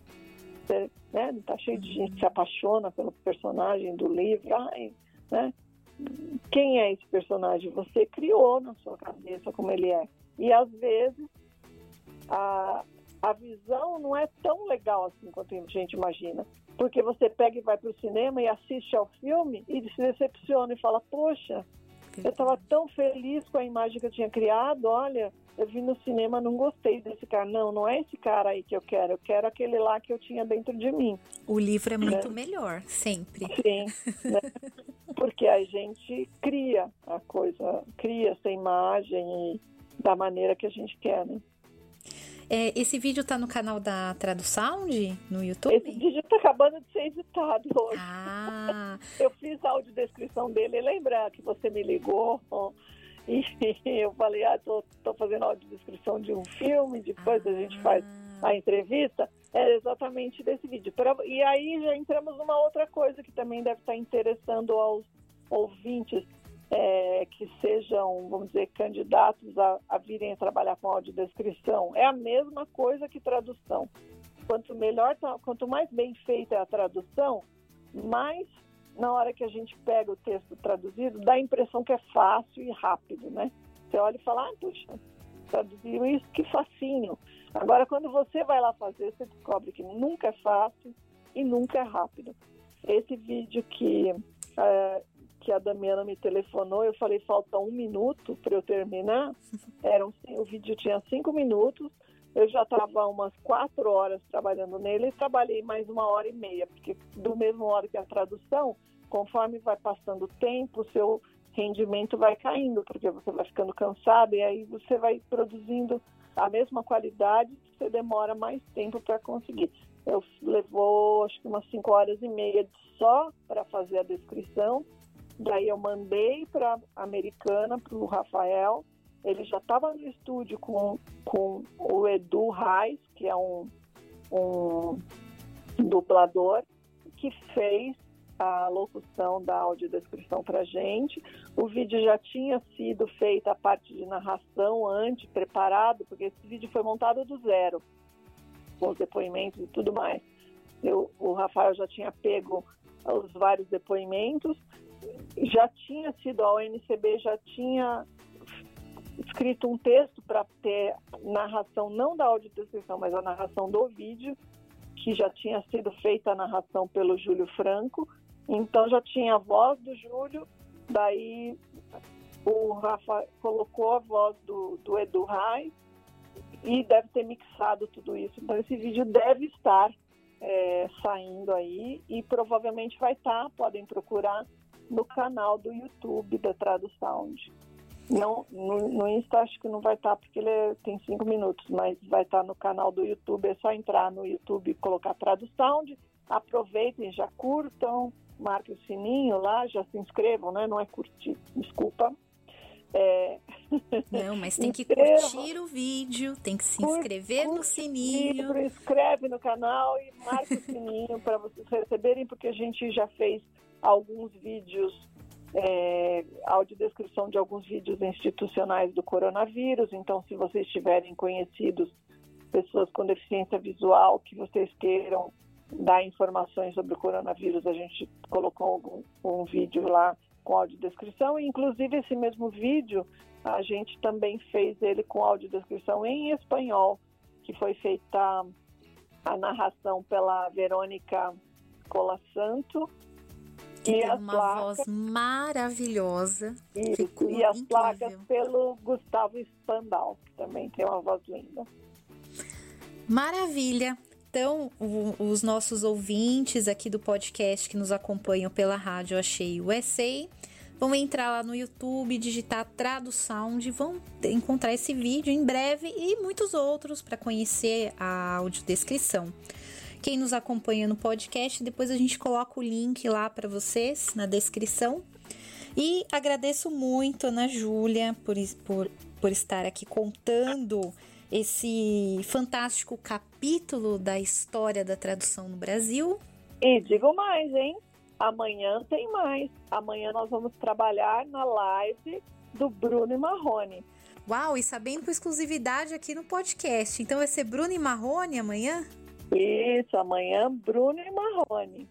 você, né, tá cheio de gente que se apaixona pelo personagem do livro, ai, né? Quem é esse personagem? Você criou na sua cabeça como ele é. E às vezes a, a visão não é tão legal assim quanto a gente imagina. Porque você pega e vai para o cinema e assiste ao filme e se decepciona e fala: Poxa, eu estava tão feliz com a imagem que eu tinha criado. Olha, eu vi no cinema, não gostei desse cara. Não, não é esse cara aí que eu quero. Eu quero aquele lá que eu tinha dentro de mim. O livro é muito né? melhor, sempre. Sim, né? porque a gente cria a coisa, cria essa imagem da maneira que a gente quer, né? É, esse vídeo tá no canal da Tradusound no YouTube? Esse vídeo tá acabando de ser editado hoje. Ah. Eu fiz a audiodescrição dele. Lembra que você me ligou? E eu falei, ah, tô, tô fazendo a audiodescrição de um filme, depois ah. a gente faz a entrevista. É exatamente desse vídeo. E aí já entramos numa outra coisa que também deve estar interessando aos ouvintes é, que sejam, vamos dizer, candidatos a, a virem trabalhar com audiodescrição. É a mesma coisa que tradução. Quanto melhor, tá, quanto mais bem feita é a tradução, mais na hora que a gente pega o texto traduzido, dá a impressão que é fácil e rápido, né? Você olha e fala, ah, puxa, traduziu isso, que facinho. Agora, quando você vai lá fazer, você descobre que nunca é fácil e nunca é rápido. Esse vídeo que é, que a Damiana me telefonou, eu falei, falta um minuto para eu terminar. Era um, o vídeo tinha cinco minutos, eu já estava umas quatro horas trabalhando nele e trabalhei mais uma hora e meia, porque do mesmo hora que a tradução, conforme vai passando o tempo, o seu rendimento vai caindo, porque você vai ficando cansado e aí você vai produzindo a mesma qualidade, você demora mais tempo para conseguir. Eu levou acho que umas cinco horas e meia só para fazer a descrição Daí eu mandei para a americana, para o Rafael. Ele já estava no estúdio com, com o Edu Reis, que é um, um dublador, que fez a locução da audiodescrição para gente. O vídeo já tinha sido feita a parte de narração antes, preparado, porque esse vídeo foi montado do zero, com os depoimentos e tudo mais. Eu, o Rafael já tinha pego os vários depoimentos já tinha sido, a ONCB já tinha escrito um texto para ter narração, não da audiodescrição, mas a narração do vídeo, que já tinha sido feita a narração pelo Júlio Franco. Então já tinha a voz do Júlio, daí o Rafa colocou a voz do, do Edu Rai e deve ter mixado tudo isso. Então esse vídeo deve estar é, saindo aí e provavelmente vai estar, tá, podem procurar no canal do YouTube da Tradusound. Não, no, no Insta acho que não vai estar tá, porque ele é, tem cinco minutos, mas vai estar tá no canal do YouTube. É só entrar no YouTube e colocar Tradusound. Aproveitem, já curtam, marquem o sininho lá, já se inscrevam, né? Não é curtir, desculpa. É... Não, mas tem que curtir o vídeo, tem que se inscrever no sininho. Se inscreve no canal e marca o sininho para vocês receberem, porque a gente já fez alguns vídeos, é, audiodescrição de alguns vídeos institucionais do coronavírus. Então, se vocês tiverem conhecidos pessoas com deficiência visual que vocês queiram dar informações sobre o coronavírus, a gente colocou um, um vídeo lá com audiodescrição, e inclusive esse mesmo vídeo a gente também fez ele com audiodescrição em espanhol, que foi feita a narração pela Verônica Cola Santo. Que e tem uma placas, voz maravilhosa. E, e as incrível. placas pelo Gustavo Spandau, que também tem uma voz linda. Maravilha! Então, o, os nossos ouvintes aqui do podcast que nos acompanham pela rádio Achei USA vão entrar lá no YouTube, digitar Tradusound, vão encontrar esse vídeo em breve e muitos outros para conhecer a audiodescrição. Quem nos acompanha no podcast, depois a gente coloca o link lá para vocês na descrição. E agradeço muito, Ana Júlia, por, por, por estar aqui contando esse fantástico capítulo da história da tradução no Brasil. E digo mais, hein? Amanhã tem mais. Amanhã nós vamos trabalhar na live do Bruno e Marrone. Uau, e sabendo com exclusividade aqui no podcast. Então vai ser Bruno e Marrone amanhã? Isso, amanhã Bruno e Marrone.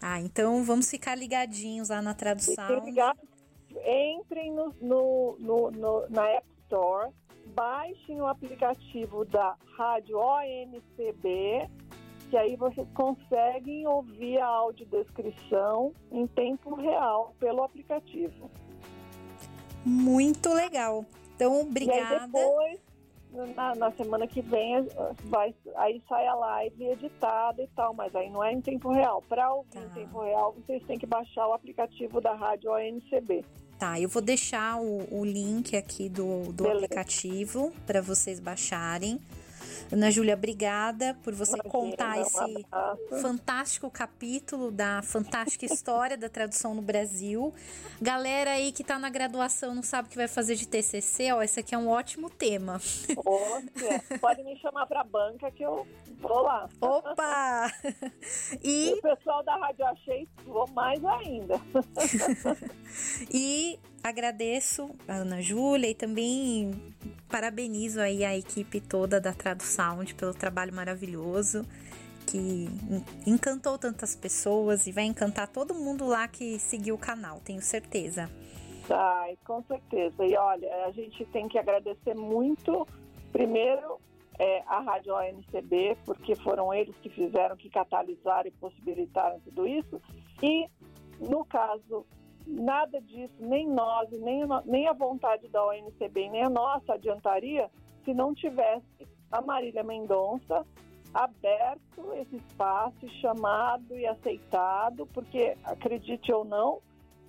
Ah, então vamos ficar ligadinhos lá na tradução. Ligados, entrem no, no, no, no, na App Store, baixem o aplicativo da Rádio ONCB, que aí vocês conseguem ouvir a audiodescrição em tempo real pelo aplicativo. Muito legal. Então, obrigada. E aí depois, na, na, semana que vem, vai, aí sai a live editada e tal, mas aí não é em tempo real. Para ouvir tá. em tempo real, vocês têm que baixar o aplicativo da Rádio ONCB. Tá, eu vou deixar o, o link aqui do, do aplicativo para vocês baixarem. Ana Júlia, obrigada por você Imagina, contar esse fantástico capítulo da fantástica história da tradução no Brasil. Galera aí que tá na graduação não sabe o que vai fazer de TCC, ó, esse aqui é um ótimo tema. Poxa, pode me chamar para banca que eu vou lá. Opa! E o pessoal da Rádio Achei vou mais ainda. e agradeço a Ana Júlia e também parabenizo aí a equipe toda da Tradusound pelo trabalho maravilhoso que encantou tantas pessoas e vai encantar todo mundo lá que seguiu o canal, tenho certeza. Ai, com certeza. E olha, a gente tem que agradecer muito, primeiro, é, a Rádio ONCB, porque foram eles que fizeram, que catalisaram e possibilitaram tudo isso. E, no caso nada disso, nem nós, nem, nem a vontade da ONCB, nem a nossa adiantaria se não tivesse a Marília Mendonça aberto esse espaço, chamado e aceitado, porque, acredite ou não,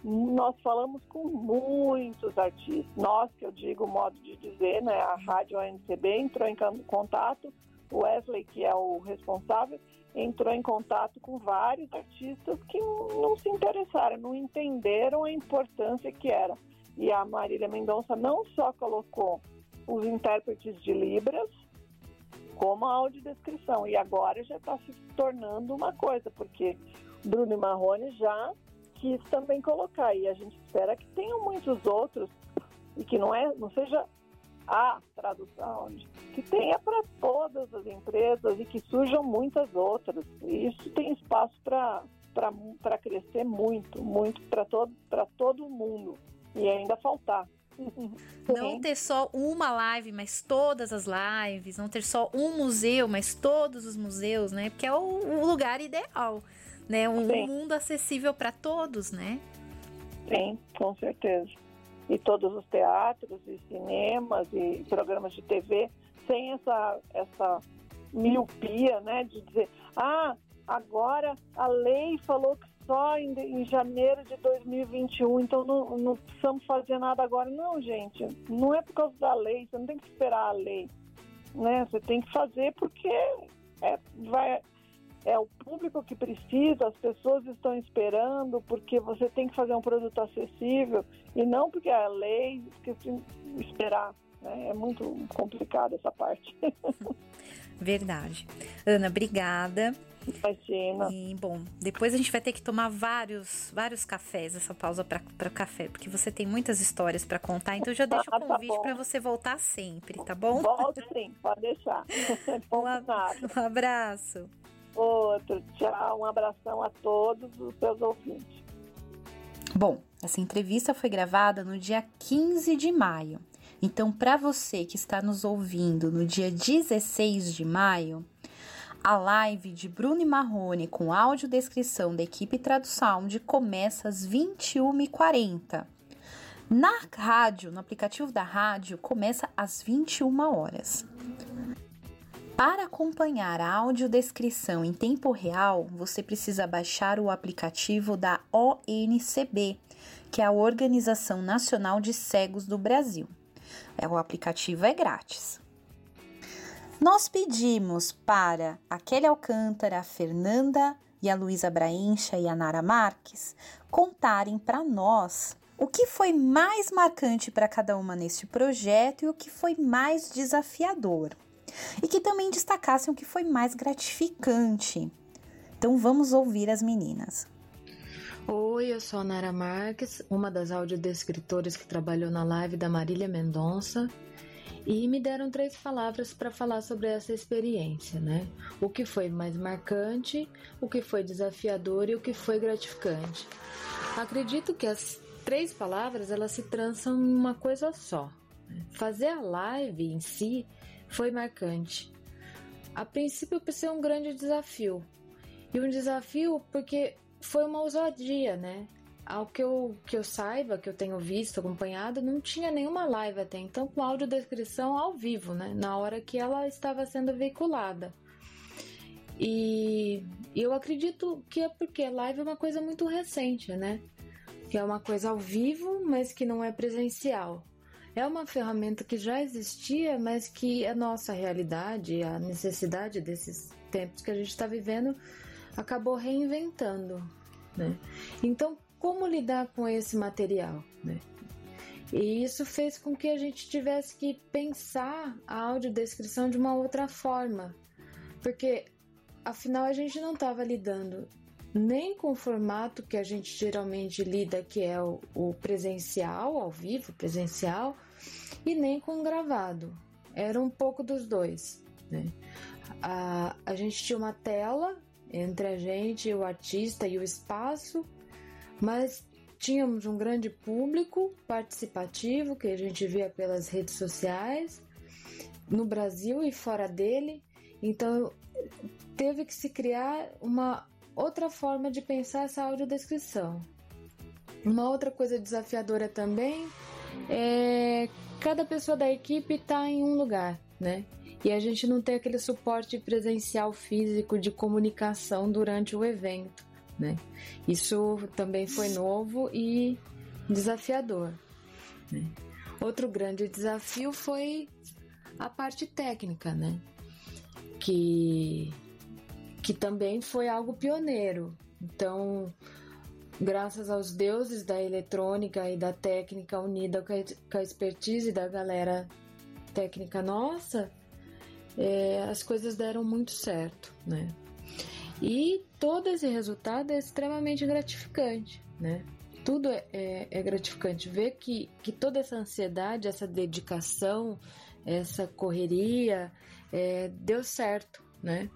nós falamos com muitos artistas. Nós, que eu digo, modo de dizer, né, a Rádio ONCB entrou em contato, o Wesley, que é o responsável, entrou em contato com vários artistas que não se interessaram, não entenderam a importância que era. E a Marília Mendonça não só colocou os intérpretes de Libras, como a audiodescrição. E agora já está se tornando uma coisa, porque Bruno Marrone já quis também colocar. E a gente espera que tenham muitos outros e que não, é, não seja a tradução, que tenha para todas as empresas e que surjam muitas outras. E isso tem espaço para crescer muito, muito para todo, todo mundo. E ainda faltar. Não ter só uma live, mas todas as lives. Não ter só um museu, mas todos os museus, né? Porque é o, o lugar ideal. né? Um Sim. mundo acessível para todos, né? Sim, com certeza. E todos os teatros e cinemas e programas de TV sem essa essa miopia, né, de dizer, ah, agora a lei falou que só em, em janeiro de 2021, então não, não precisamos fazer nada agora. Não, gente, não é por causa da lei, você não tem que esperar a lei, né? Você tem que fazer porque é, vai, é o público que precisa, as pessoas estão esperando, porque você tem que fazer um produto acessível e não porque a lei que esperar. Né? É muito complicado essa parte. Verdade. Ana, obrigada. Imagina. E, bom, depois a gente vai ter que tomar vários, vários cafés, essa pausa para café, porque você tem muitas histórias para contar, então eu já deixo o ah, tá convite para você voltar sempre, tá bom? Volto sim, pode deixar. um, um abraço. Outro, tchau, um abração a todos os seus ouvintes. Bom, essa entrevista foi gravada no dia 15 de maio. Então, para você que está nos ouvindo no dia 16 de maio, a live de Bruno e Marrone com audiodescrição da equipe TraduSound começa às 21h40. Na rádio, no aplicativo da rádio, começa às 21 horas. Para acompanhar a audiodescrição em tempo real, você precisa baixar o aplicativo da ONCB, que é a Organização Nacional de Cegos do Brasil. É, o aplicativo é grátis. Nós pedimos para a Kelly Alcântara, a Fernanda e a Luísa Braincha e a Nara Marques contarem para nós o que foi mais marcante para cada uma neste projeto e o que foi mais desafiador. E que também destacassem o que foi mais gratificante. Então vamos ouvir as meninas. Oi, eu sou a Nara Marques, uma das audiodescritoras que trabalhou na live da Marília Mendonça e me deram três palavras para falar sobre essa experiência, né? O que foi mais marcante, o que foi desafiador e o que foi gratificante. Acredito que as três palavras elas se trançam em uma coisa só. Né? Fazer a live em si foi marcante. A princípio pensei um grande desafio. E um desafio porque foi uma ousadia, né? Ao que eu, que eu saiba, que eu tenho visto, acompanhado, não tinha nenhuma live até então com audiodescrição ao vivo, né? Na hora que ela estava sendo veiculada. E eu acredito que é porque live é uma coisa muito recente, né? Que é uma coisa ao vivo, mas que não é presencial. É uma ferramenta que já existia, mas que a nossa realidade, a necessidade desses tempos que a gente está vivendo, acabou reinventando. Né? Então, como lidar com esse material, né? E isso fez com que a gente tivesse que pensar a audiodescrição de uma outra forma, porque afinal a gente não estava lidando nem com o formato que a gente geralmente lida, que é o, o presencial, ao vivo, presencial, e nem com o gravado. Era um pouco dos dois. Né? A, a gente tinha uma tela entre a gente, o artista e o espaço, mas tínhamos um grande público participativo que a gente via pelas redes sociais, no Brasil e fora dele. Então teve que se criar uma outra forma de pensar essa audiodescrição. Uma outra coisa desafiadora também é cada pessoa da equipe está em um lugar, né? E a gente não tem aquele suporte presencial físico de comunicação durante o evento né? Isso também foi novo e desafiador. Né? Outro grande desafio foi a parte técnica, né? Que, que também foi algo pioneiro. Então, graças aos deuses da eletrônica e da técnica unida com a expertise da galera técnica nossa, é, as coisas deram muito certo, né? E todo esse resultado é extremamente gratificante, né? Tudo é, é, é gratificante ver que, que toda essa ansiedade, essa dedicação, essa correria é, deu certo, né?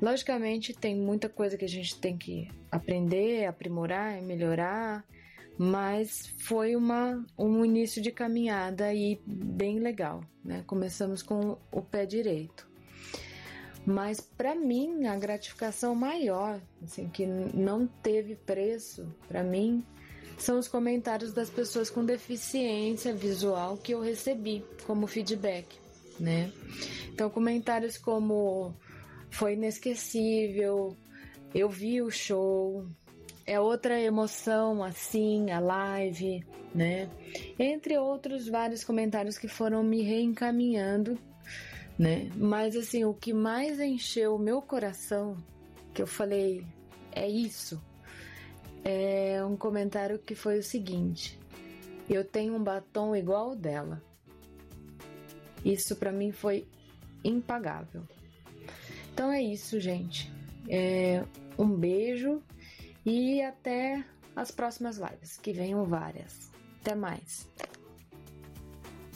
Logicamente tem muita coisa que a gente tem que aprender, aprimorar, melhorar, mas foi uma, um início de caminhada aí bem legal, né? Começamos com o pé direito. Mas para mim, a gratificação maior, assim, que não teve preço para mim, são os comentários das pessoas com deficiência visual que eu recebi como feedback, né? Então, comentários como foi inesquecível, eu vi o show, é outra emoção assim, a live, né? Entre outros vários comentários que foram me reencaminhando, né? Mas assim, o que mais encheu o meu coração, que eu falei, é isso, é um comentário que foi o seguinte: eu tenho um batom igual ao dela. Isso para mim foi impagável. Então é isso, gente. É, um beijo e até as próximas lives, que venham várias. Até mais.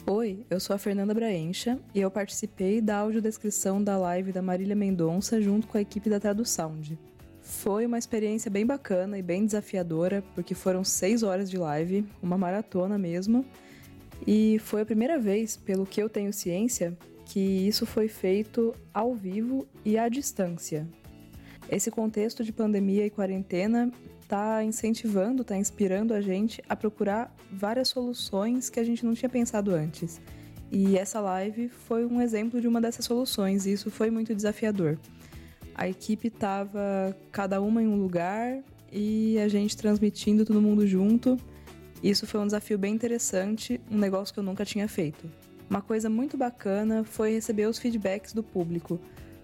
Oi, eu sou a Fernanda Braencha e eu participei da audiodescrição da live da Marília Mendonça junto com a equipe da Tradusound. Foi uma experiência bem bacana e bem desafiadora, porque foram seis horas de live, uma maratona mesmo, e foi a primeira vez, pelo que eu tenho ciência, que isso foi feito ao vivo e à distância. Esse contexto de pandemia e quarentena está incentivando, está inspirando a gente a procurar várias soluções que a gente não tinha pensado antes. E essa live foi um exemplo de uma dessas soluções, e isso foi muito desafiador. A equipe estava cada uma em um lugar e a gente transmitindo todo mundo junto. Isso foi um desafio bem interessante, um negócio que eu nunca tinha feito. Uma coisa muito bacana foi receber os feedbacks do público.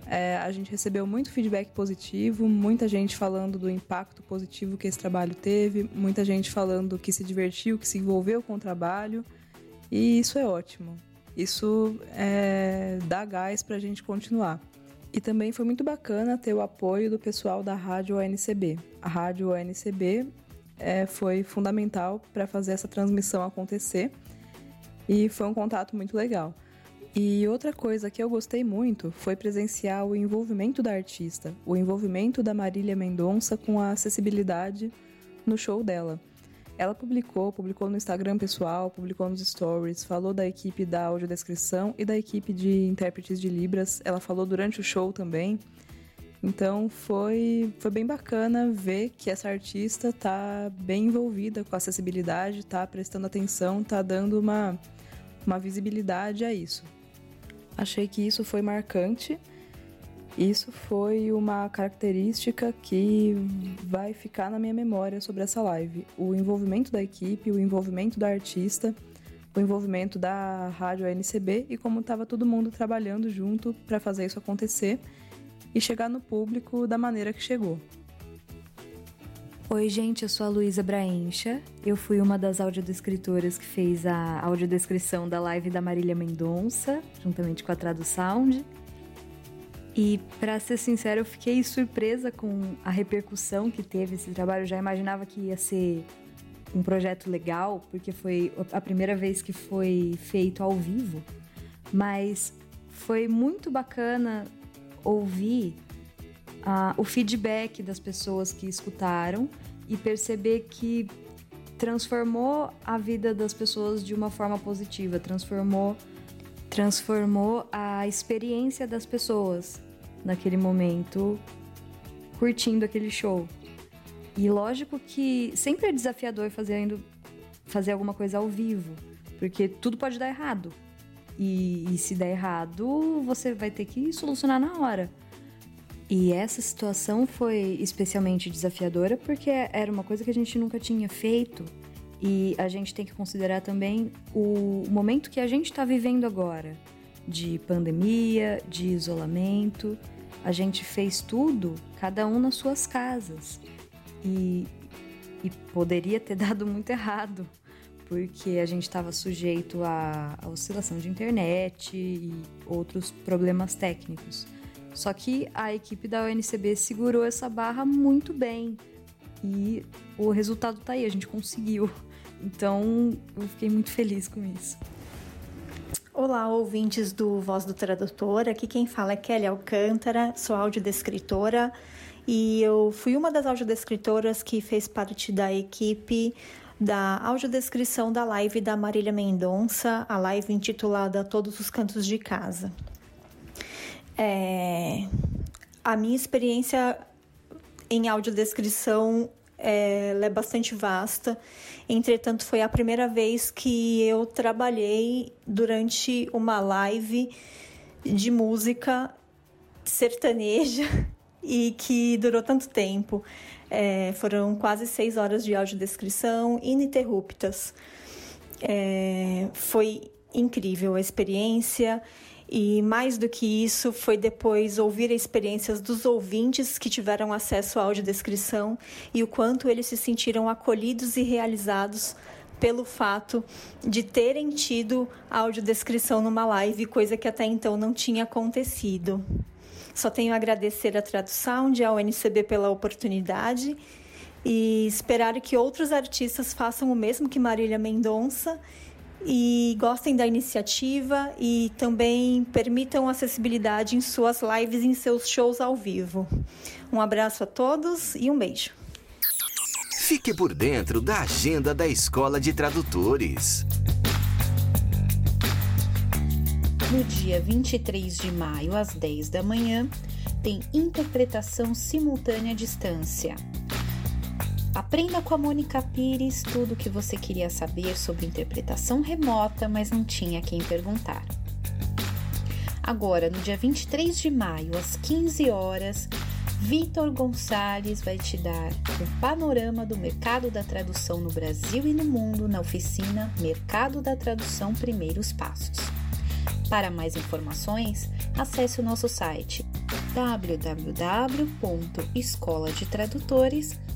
É, a gente recebeu muito feedback positivo, muita gente falando do impacto positivo que esse trabalho teve, muita gente falando que se divertiu, que se envolveu com o trabalho, e isso é ótimo. Isso é, dá gás para a gente continuar. E também foi muito bacana ter o apoio do pessoal da Rádio ONCB. A Rádio ONCB é, foi fundamental para fazer essa transmissão acontecer e foi um contato muito legal. E outra coisa que eu gostei muito foi presenciar o envolvimento da artista, o envolvimento da Marília Mendonça com a acessibilidade no show dela. Ela publicou, publicou no Instagram pessoal, publicou nos stories, falou da equipe da audiodescrição e da equipe de intérpretes de Libras. Ela falou durante o show também. Então foi, foi bem bacana ver que essa artista tá bem envolvida com a acessibilidade, tá prestando atenção, tá dando uma, uma visibilidade a isso. Achei que isso foi marcante. Isso foi uma característica que vai ficar na minha memória sobre essa live. O envolvimento da equipe, o envolvimento da artista, o envolvimento da rádio ANCB e como estava todo mundo trabalhando junto para fazer isso acontecer e chegar no público da maneira que chegou. Oi, gente, eu sou a Luísa Braencha. Eu fui uma das audiodescritoras que fez a audiodescrição da live da Marília Mendonça, juntamente com a Tradusound. E, para ser sincera, eu fiquei surpresa com a repercussão que teve esse trabalho. Eu já imaginava que ia ser um projeto legal, porque foi a primeira vez que foi feito ao vivo. Mas foi muito bacana ouvir o feedback das pessoas que escutaram e perceber que transformou a vida das pessoas de uma forma positiva, transformou transformou a experiência das pessoas naquele momento curtindo aquele show. E lógico que sempre é desafiador fazendo, fazer alguma coisa ao vivo, porque tudo pode dar errado. E, e se der errado, você vai ter que solucionar na hora. E essa situação foi especialmente desafiadora porque era uma coisa que a gente nunca tinha feito e a gente tem que considerar também o momento que a gente está vivendo agora de pandemia, de isolamento. A gente fez tudo, cada um nas suas casas. E, e poderia ter dado muito errado, porque a gente estava sujeito à, à oscilação de internet e outros problemas técnicos. Só que a equipe da UNCB segurou essa barra muito bem. E o resultado tá aí, a gente conseguiu. Então, eu fiquei muito feliz com isso. Olá, ouvintes do Voz do Tradutor. Aqui quem fala é Kelly Alcântara, sou audiodescritora e eu fui uma das audiodescritoras que fez parte da equipe da audiodescrição da live da Marília Mendonça, a live intitulada Todos os Cantos de Casa. É... A minha experiência em audiodescrição é, é bastante vasta. Entretanto, foi a primeira vez que eu trabalhei durante uma live de música sertaneja e que durou tanto tempo. É, foram quase seis horas de audiodescrição ininterruptas. É, foi incrível a experiência. E mais do que isso, foi depois ouvir experiências dos ouvintes que tiveram acesso à audiodescrição e o quanto eles se sentiram acolhidos e realizados pelo fato de terem tido audiodescrição numa live, coisa que até então não tinha acontecido. Só tenho a agradecer a Tradução e ao NCB pela oportunidade e esperar que outros artistas façam o mesmo que Marília Mendonça e gostem da iniciativa e também permitam acessibilidade em suas lives e em seus shows ao vivo. Um abraço a todos e um beijo. Fique por dentro da agenda da Escola de Tradutores. No dia 23 de maio, às 10 da manhã, tem interpretação simultânea à distância. Aprenda com a Mônica Pires tudo o que você queria saber sobre interpretação remota, mas não tinha quem perguntar. Agora, no dia 23 de maio, às 15 horas, Vitor Gonçalves vai te dar o panorama do mercado da tradução no Brasil e no mundo na oficina Mercado da Tradução Primeiros Passos. Para mais informações, acesse o nosso site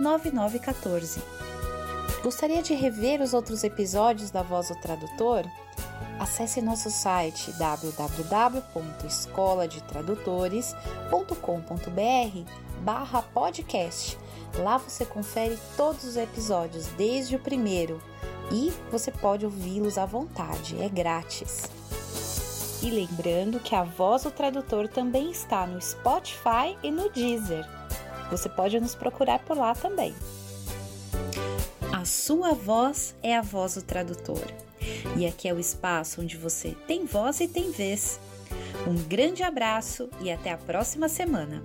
9914. Gostaria de rever os outros episódios da Voz do Tradutor? Acesse nosso site www.escoladetradutores.com.br barra podcast. Lá você confere todos os episódios, desde o primeiro, e você pode ouvi-los à vontade, é grátis. E lembrando que a Voz do Tradutor também está no Spotify e no Deezer. Você pode nos procurar por lá também. A sua voz é a voz do tradutor. E aqui é o espaço onde você tem voz e tem vez. Um grande abraço e até a próxima semana.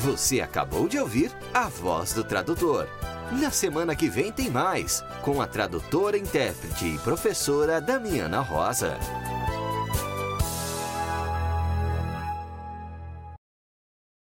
Você acabou de ouvir a voz do tradutor. Na semana que vem tem mais, com a tradutora, intérprete e professora Damiana Rosa.